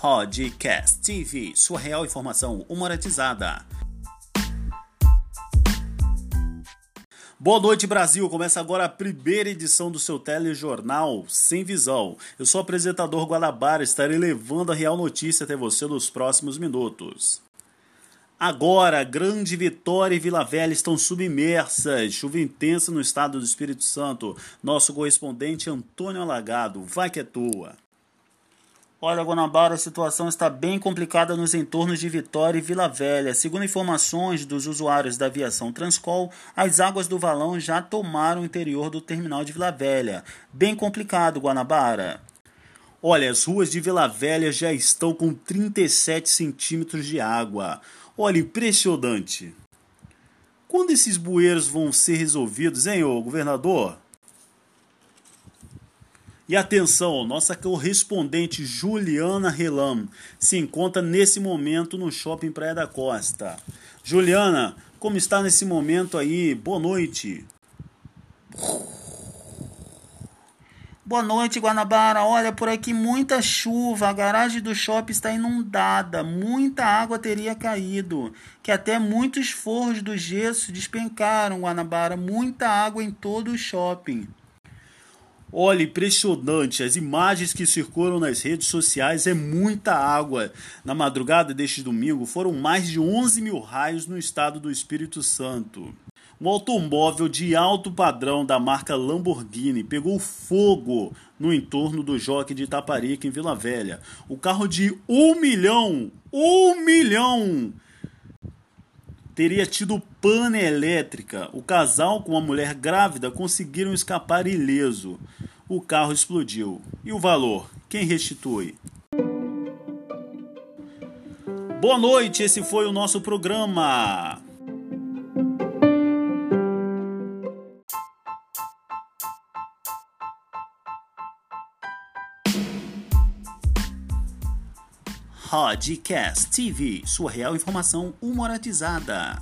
Podcast TV, sua real informação humoratizada. Boa noite, Brasil! Começa agora a primeira edição do seu telejornal Sem Visão. Eu sou o apresentador Guanabara, estarei levando a real notícia até você nos próximos minutos. Agora, Grande Vitória e Vila Velha estão submersas. Chuva intensa no estado do Espírito Santo. Nosso correspondente Antônio Alagado. Vai que é tua. Olha, Guanabara, a situação está bem complicada nos entornos de Vitória e Vila Velha. Segundo informações dos usuários da aviação Transcol, as águas do valão já tomaram o interior do terminal de Vila Velha. Bem complicado, Guanabara. Olha, as ruas de Vila Velha já estão com 37 centímetros de água. Olha, impressionante. Quando esses bueiros vão ser resolvidos, hein, ô governador? E atenção, nossa correspondente Juliana Relam se encontra nesse momento no Shopping Praia da Costa. Juliana, como está nesse momento aí? Boa noite. Boa noite, Guanabara. Olha, por aqui muita chuva. A garagem do shopping está inundada. Muita água teria caído. Que até muitos forros do gesso despencaram, Guanabara. Muita água em todo o shopping. Olha, impressionante. As imagens que circulam nas redes sociais é muita água. Na madrugada deste domingo foram mais de 11 mil raios no estado do Espírito Santo. Um automóvel de alto padrão da marca Lamborghini pegou fogo no entorno do Jockey de Itaparica, em Vila Velha. O carro de um milhão, um milhão, teria tido pane elétrica. O casal com a mulher grávida conseguiram escapar ileso. O carro explodiu. E o valor? Quem restitui? Boa noite, esse foi o nosso programa. Podcast TV, sua real informação humoratizada.